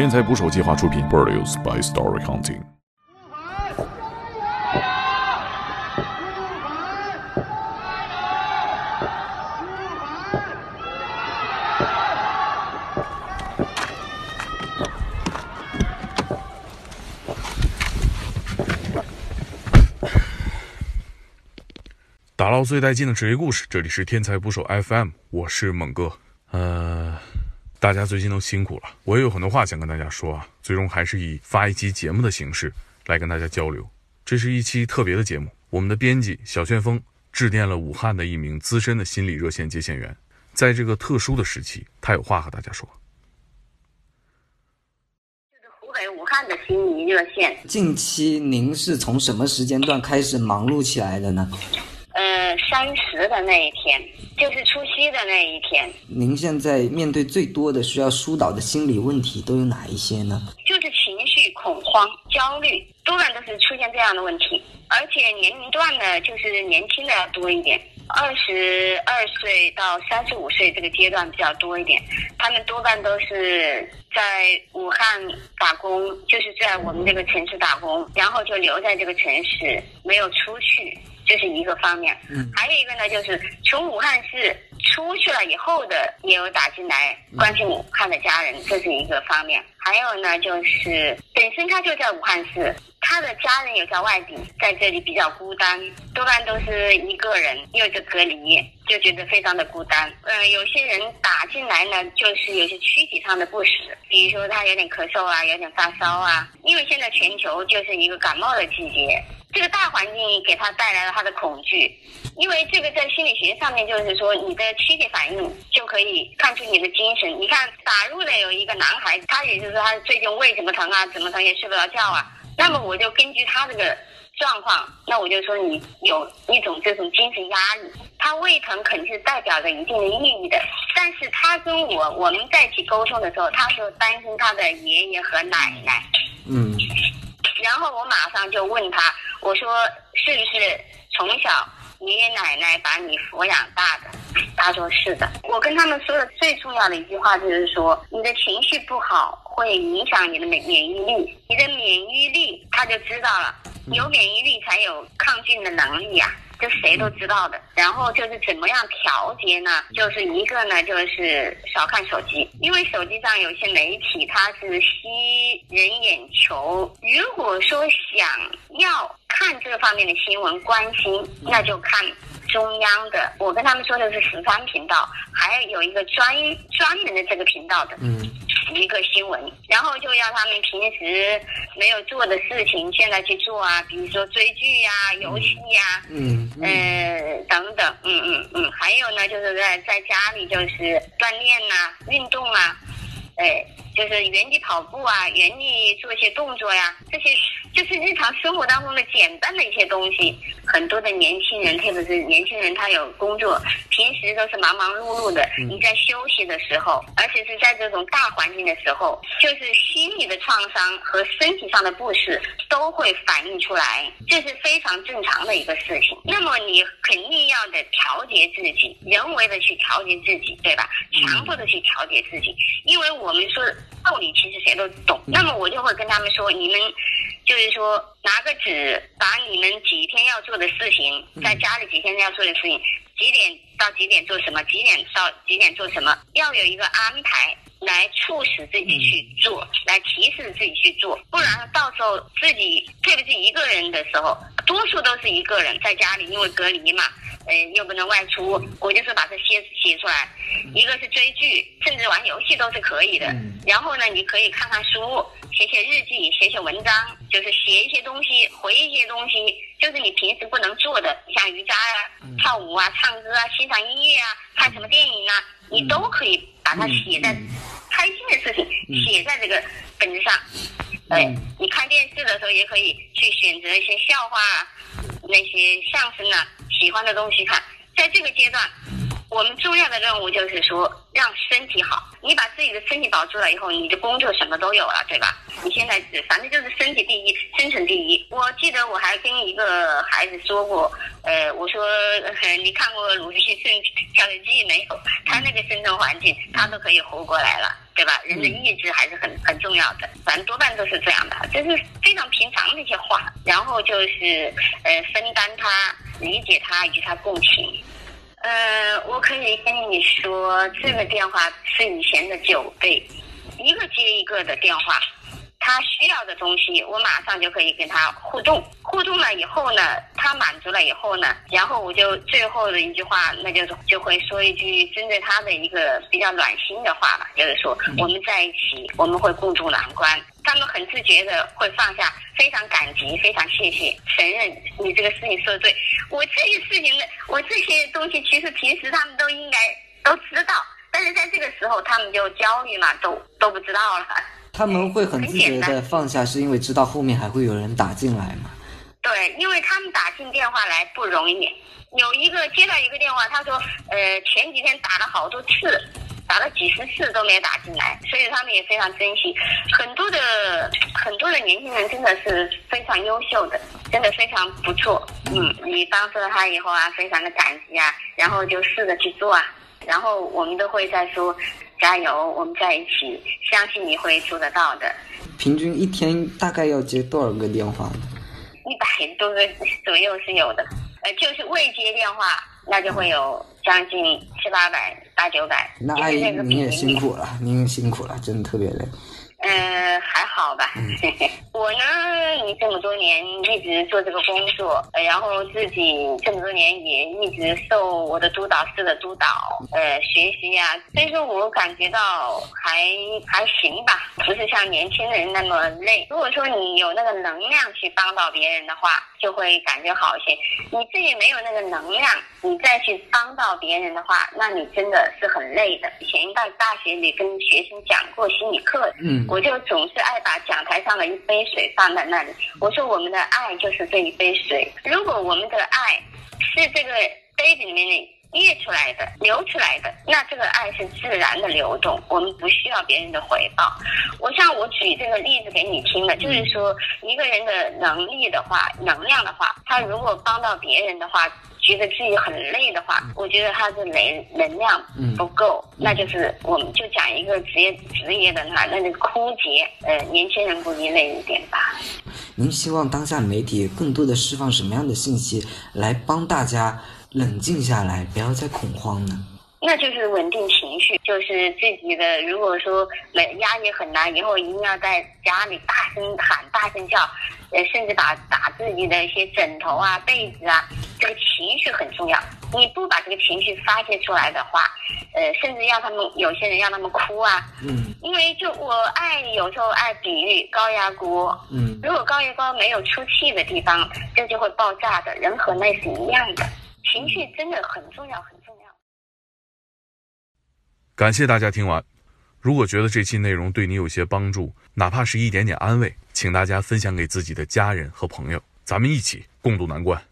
天才捕手计划出品，Produced by Story Hunting。打捞最带劲的职业故事，这里是天才捕手 FM，我是猛哥。大家最近都辛苦了，我也有很多话想跟大家说啊。最终还是以发一期节目的形式来跟大家交流。这是一期特别的节目，我们的编辑小旋风致电了武汉的一名资深的心理热线接线员，在这个特殊的时期，他有话和大家说。湖北武汉的心理热线，近期您是从什么时间段开始忙碌起来的呢？呃，三十的那一天，就是除夕的那一天。您现在面对最多的需要疏导的心理问题都有哪一些呢？就是情绪恐慌、焦虑，多半都是出现这样的问题，而且年龄段呢，就是年轻的要多一点，二十二岁到三十五岁这个阶段比较多一点。他们多半都是在武汉打工，就是在我们这个城市打工，然后就留在这个城市，没有出去。这是一个方面，嗯，还有一个呢，就是从武汉市出去了以后的也有打进来关心武汉的家人，这是一个方面。还有呢，就是本身他就在武汉市，他的家人有在外地，在这里比较孤单，多半都是一个人，又是隔离，就觉得非常的孤单。嗯，有些人打进来呢，就是有些躯体上的不适，比如说他有点咳嗽啊，有点发烧啊，因为现在全球就是一个感冒的季节。这个大环境给他带来了他的恐惧，因为这个在心理学上面就是说，你的躯体反应就可以看出你的精神。你看打入的有一个男孩，他也就是说他最近胃怎么疼啊，怎么疼也睡不着觉啊。那么我就根据他这个状况，那我就说你有一种这种精神压力。他胃疼肯定是代表着一定的意义的，但是他跟我我们在一起沟通的时候，他说担心他的爷爷和奶奶。嗯。然后我马上就问他。我说是不是从小爷爷奶奶把你抚养大的？他说是的。我跟他们说的最重要的一句话就是说，你的情绪不好会影响你的免免疫力，你的免疫力他就知道了，有免疫力才有抗菌的能力呀。这谁都知道的，然后就是怎么样调节呢？就是一个呢，就是少看手机，因为手机上有些媒体它是吸人眼球。如果说想要看这方面的新闻，关心，那就看中央的。我跟他们说的是十三频道，还有一个专专门的这个频道的。嗯。一个新闻，然后就要他们平时没有做的事情，现在去做啊，比如说追剧呀、游戏呀，嗯，呃，等等，嗯嗯嗯，还有呢，就是在在家里就是锻炼呐、运动啊，哎，就是原地跑步啊，原地做一些动作呀，这些就是日常生活当中的简单的一些东西。很多的年轻人，特别是年轻人，他有工作，平时都是忙忙碌碌的。你在休息的时候，而且是在这种大环境的时候，就是心理的创伤和身体上的不适都会反映出来，这是非常正常的一个事情。那么你肯定要的调节自己，人为的去调节自己，对吧？强迫的去调节自己，因为我们说道理，其实谁都懂。那么我就会跟他们说，你们。就是说，拿个纸，把你们几天要做的事情，在家里几天要做的事情，几点到几点做什么，几点到几点做什么，要有一个安排，来促使自己去做，来提示自己去做，不然到时候自己特别是一个人的时候，多数都是一个人在家里，因为隔离嘛，呃，又不能外出，我就是把这些写出来，一个是追剧，甚至玩游戏都是可以的，然后呢，你可以看看书。写写日记，写写文章，就是写一些东西，回一些东西，就是你平时不能做的，像瑜伽啊、跳舞啊、唱歌啊、欣赏音乐啊、看什么电影啊，你都可以把它写在开心的事情写在这个本子上。哎，你看电视的时候也可以去选择一些笑话、那些相声啊，喜欢的东西看。在这个阶段，我们重要的任务就是说让身体好。你把自己的身体保住了以后，你的工作什么都有了，对吧？你现在反正就是身体第一，生存第一。我记得我还跟一个孩子说过，呃，我说你看过鲁迅《生跳跃记》没有？他那个生存环境，他都可以活过来了，对吧？人的意志还是很很重要的，反正多半都是这样的，就是非常平常的一些话。然后就是呃，分担他，理解他，与他共情。呃，我可以跟你说，这个电话是以前的九倍，一个接一个的电话，他需要的东西，我马上就可以跟他互动。互动了以后呢，他满足了以后呢，然后我就最后的一句话，那就是就会说一句针对他的一个比较暖心的话吧，就是说我们在一起，我们会共度难关。他们很自觉的会放下，非常感激，非常谢谢，承认你这个事情说的对。我这些事情的，我这些东西其实平时他们都应该都知道，但是在这个时候他们就焦虑嘛，都都不知道了。他们会很自觉的放下，是因为知道后面还会有人打进来嘛？对，因为他们打进电话来不容易。有一个接到一个电话，他说，呃，前几天打了好多次。打了几十次都没打进来，所以他们也非常珍惜。很多的很多的年轻人真的是非常优秀的，真的非常不错。嗯，你帮助了他以后啊，非常的感激啊，然后就试着去做啊，然后我们都会在说加油，我们在一起，相信你会做得到的。平均一天大概要接多少个电话呢？一百多个左右是有的，呃，就是未接电话，那就会有。将近七八百、八九百，那阿姨您也辛苦了，您辛苦了，真的特别累。嗯，还好吧。我呢，你这么多年一直做这个工作，然后自己这么多年也一直受我的督导师的督导，呃，学习呀，所以说我感觉到还还行吧，不是像年轻人那么累。如果说你有那个能量去帮到别人的话，就会感觉好一些。你自己没有那个能量，你再去帮到别人的话，那你真的是很累的。以前在大学里跟学生讲过心理课，嗯。我就总是爱把讲台上的一杯水放在那里。我说我们的爱就是这一杯水。如果我们的爱是这个杯子里面溢出来的、流出来的，那这个爱是自然的流动，我们不需要别人的回报。我像我举这个例子给你听的，就是说一个人的能力的话、能量的话，他如果帮到别人的话。觉得自己很累的话，我觉得他的能能量不够，那就是我们就讲一个职业职业的话，那就枯竭。呃，年轻人估计累一点吧。您希望当下媒体更多的释放什么样的信息，来帮大家冷静下来，不要再恐慌呢？那就是稳定情绪，就是自己的。如果说没压力很大，以后一定要在家里大声喊、大声叫，呃，甚至把打自己的一些枕头啊、被子啊。这个情绪很重要，你不把这个情绪发泄出来的话，呃，甚至让他们有些人让他们哭啊，嗯，因为就我爱有时候爱比喻高压锅，嗯，如果高压锅没有出气的地方，这就会爆炸的，人和那是一样的，情绪真的很重要，很重要。感谢大家听完，如果觉得这期内容对你有些帮助，哪怕是一点点安慰，请大家分享给自己的家人和朋友，咱们一起共度难关。